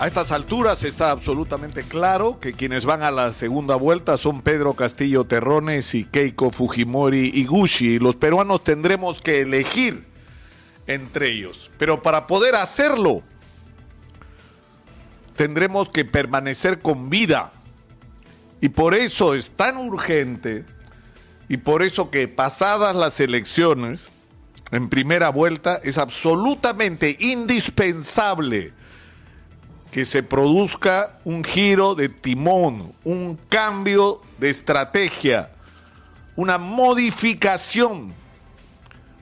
A estas alturas está absolutamente claro que quienes van a la segunda vuelta son Pedro Castillo Terrones y Keiko Fujimori Iguchi. Los peruanos tendremos que elegir entre ellos. Pero para poder hacerlo, tendremos que permanecer con vida. Y por eso es tan urgente y por eso que pasadas las elecciones, en primera vuelta, es absolutamente indispensable que se produzca un giro de timón, un cambio de estrategia, una modificación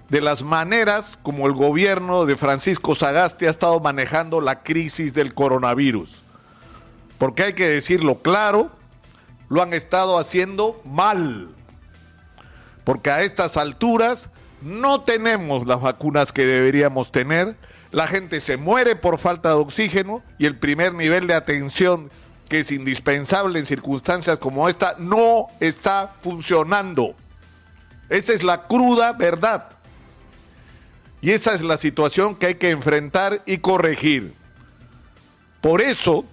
de las maneras como el gobierno de Francisco Sagasti ha estado manejando la crisis del coronavirus. Porque hay que decirlo claro, lo han estado haciendo mal. Porque a estas alturas no tenemos las vacunas que deberíamos tener la gente se muere por falta de oxígeno y el primer nivel de atención que es indispensable en circunstancias como esta no está funcionando. Esa es la cruda verdad. Y esa es la situación que hay que enfrentar y corregir. Por eso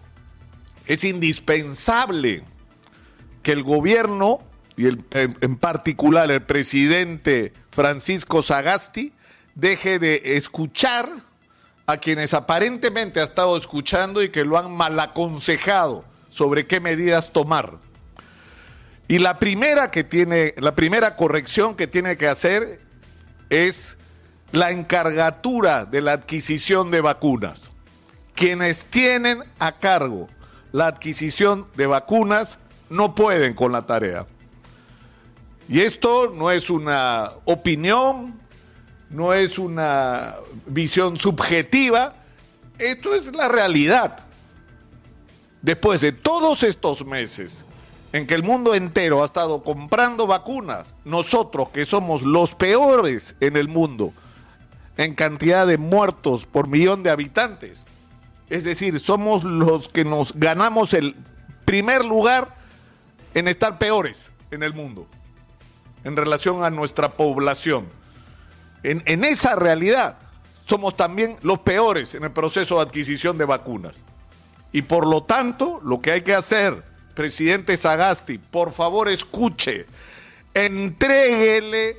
es indispensable que el gobierno, y en particular el presidente Francisco Sagasti, deje de escuchar a quienes aparentemente ha estado escuchando y que lo han mal aconsejado sobre qué medidas tomar. Y la primera que tiene, la primera corrección que tiene que hacer es la encargatura de la adquisición de vacunas. Quienes tienen a cargo la adquisición de vacunas no pueden con la tarea. Y esto no es una opinión, no es una visión subjetiva, esto es la realidad. Después de todos estos meses en que el mundo entero ha estado comprando vacunas, nosotros que somos los peores en el mundo en cantidad de muertos por millón de habitantes, es decir, somos los que nos ganamos el primer lugar en estar peores en el mundo en relación a nuestra población en, esa realidad somos también los peores en el proceso de adquisición de vacunas. Y por lo tanto, lo que hay que hacer, presidente Sagasti, por favor escuche, entréguele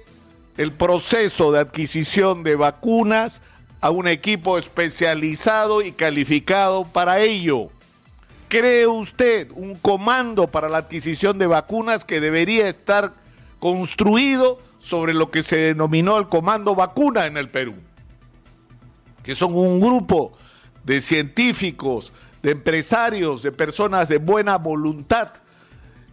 el proceso de adquisición de vacunas a un equipo especializado y calificado para ello. ¿Cree usted un comando para la adquisición de vacunas que debería estar construido sobre lo que se denominó el Comando Vacuna en el Perú, que son un grupo de científicos, de empresarios, de personas de buena voluntad,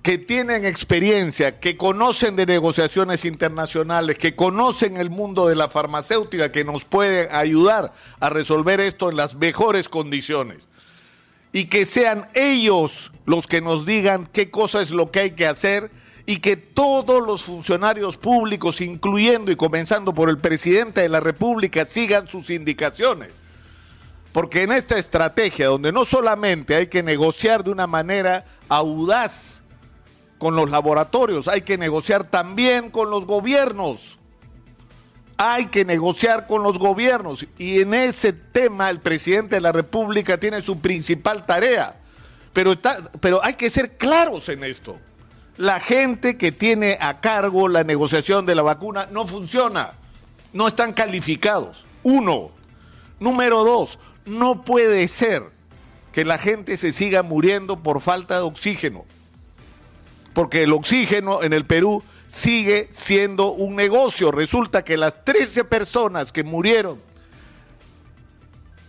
que tienen experiencia, que conocen de negociaciones internacionales, que conocen el mundo de la farmacéutica, que nos pueden ayudar a resolver esto en las mejores condiciones. Y que sean ellos los que nos digan qué cosa es lo que hay que hacer y que todos los funcionarios públicos, incluyendo y comenzando por el presidente de la República, sigan sus indicaciones. Porque en esta estrategia, donde no solamente hay que negociar de una manera audaz con los laboratorios, hay que negociar también con los gobiernos. Hay que negociar con los gobiernos. Y en ese tema el presidente de la República tiene su principal tarea. Pero, está, pero hay que ser claros en esto la gente que tiene a cargo la negociación de la vacuna no funciona, no están calificados. Uno. Número dos, no puede ser que la gente se siga muriendo por falta de oxígeno, porque el oxígeno en el Perú sigue siendo un negocio. Resulta que las 13 personas que murieron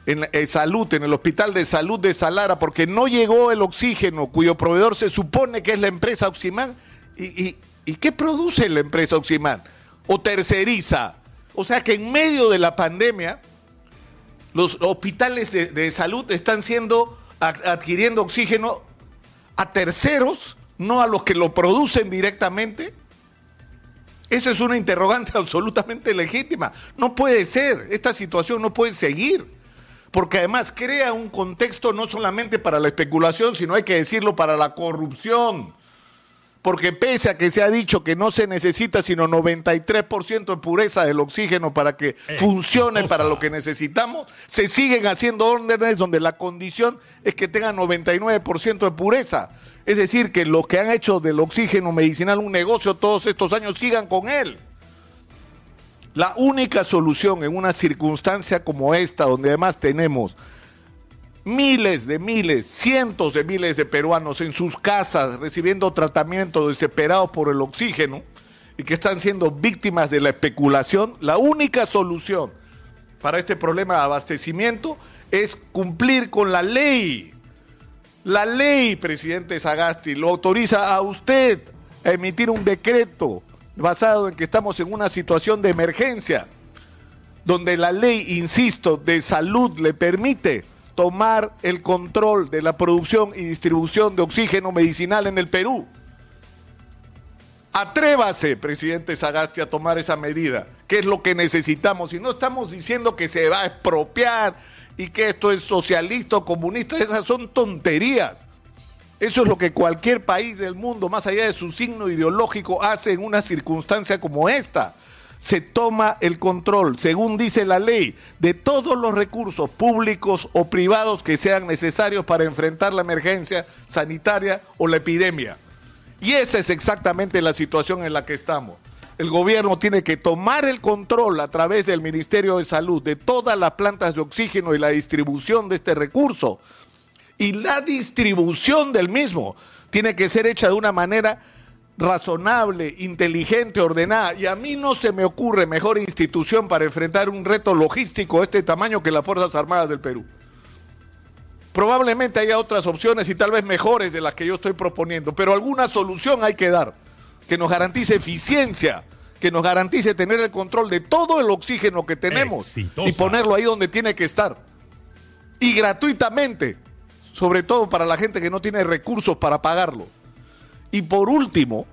en, salud, en el Hospital de Salud de Salara, porque no llegó el oxígeno, cuyo proveedor se supone que es la empresa Oximán. ¿Y, qué produce la empresa Oximán? O terceriza. O sea que en medio de la pandemia, los hospitales de, de salud están siendo adquiriendo oxígeno a terceros, no a los que lo producen directamente. Esa es una interrogante absolutamente legítima. No puede ser, esta situación no puede seguir porque además crea un contexto no solamente para la especulación, sino hay que decirlo para la corrupción. porque pese a que se ha dicho que no se necesita sino 93% de pureza del oxígeno para que funcione para lo que necesitamos, se siguen haciendo órdenes donde la condición es que tenga 99% de pureza. Es decir, que los que han hecho del oxígeno medicinal un negocio todos estos años sigan con él. La única solución en una circunstancia como esta, donde además tenemos miles de miles, cientos de miles de peruanos en sus casas recibiendo tratamiento desesperados por el oxígeno y que están siendo víctimas de la especulación, la única solución para este problema de abastecimiento es cumplir con la ley. La ley, presidente Sagasti, lo autoriza a usted a emitir un decreto basado en que estamos en una situación de emergencia, donde la ley, insisto, de salud le permite tomar el control de la producción y distribución de oxígeno medicinal en el Perú. Atrévase, presidente Sagasti, a tomar esa medida, que es lo que necesitamos. Y no estamos diciendo que se va a expropiar y que esto es socialista o comunista, esas son tonterías. Eso es lo que cualquier país del mundo, más allá de su signo ideológico, hace en una circunstancia como esta se toma el control, según dice la ley, de todos los recursos públicos o privados que sean necesarios para enfrentar la emergencia sanitaria o la epidemia. Y esa es exactamente la situación en la que estamos. El gobierno tiene que tomar el control a través del Ministerio de Salud de todas las plantas de oxígeno y la distribución de este recurso. Y la distribución del mismo tiene que ser hecha de una manera razonable, inteligente, ordenada. Y a mí no se me ocurre mejor institución para enfrentar un reto logístico de este tamaño que las Fuerzas Armadas del Perú. Probablemente haya otras opciones y tal vez mejores de las que yo estoy proponiendo, pero alguna solución hay que dar que nos garantice eficiencia, que nos garantice tener el control de todo el oxígeno que tenemos y ponerlo ahí donde tiene que estar. Y gratuitamente, sobre todo para la gente que no tiene recursos para pagarlo. Y por último,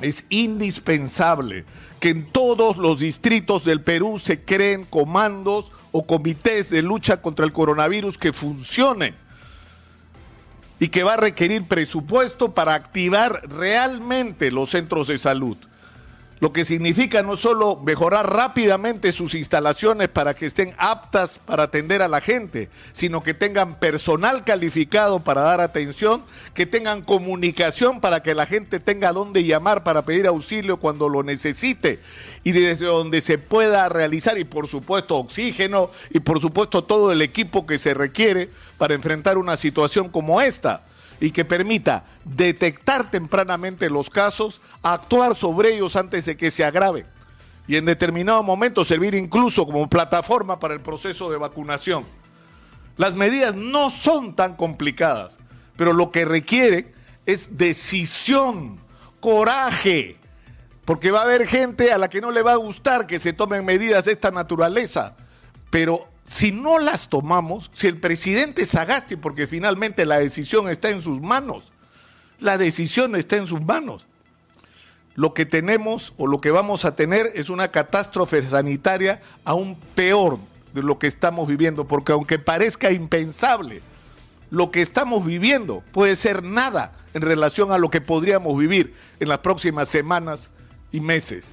es indispensable que en todos los distritos del Perú se creen comandos o comités de lucha contra el coronavirus que funcionen y que va a requerir presupuesto para activar realmente los centros de salud lo que significa no solo mejorar rápidamente sus instalaciones para que estén aptas para atender a la gente, sino que tengan personal calificado para dar atención, que tengan comunicación para que la gente tenga dónde llamar para pedir auxilio cuando lo necesite y desde donde se pueda realizar y por supuesto oxígeno y por supuesto todo el equipo que se requiere para enfrentar una situación como esta y que permita detectar tempranamente los casos, actuar sobre ellos antes de que se agraven y en determinado momento servir incluso como plataforma para el proceso de vacunación. Las medidas no son tan complicadas, pero lo que requiere es decisión, coraje, porque va a haber gente a la que no le va a gustar que se tomen medidas de esta naturaleza, pero si no las tomamos, si el presidente Sagasti, porque finalmente la decisión está en sus manos, la decisión está en sus manos. Lo que tenemos o lo que vamos a tener es una catástrofe sanitaria aún peor de lo que estamos viviendo, porque aunque parezca impensable, lo que estamos viviendo puede ser nada en relación a lo que podríamos vivir en las próximas semanas y meses.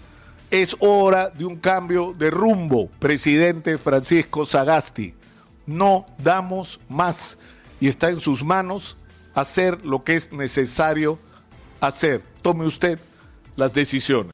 Es hora de un cambio de rumbo, presidente Francisco Sagasti. No damos más y está en sus manos hacer lo que es necesario hacer. Tome usted las decisiones.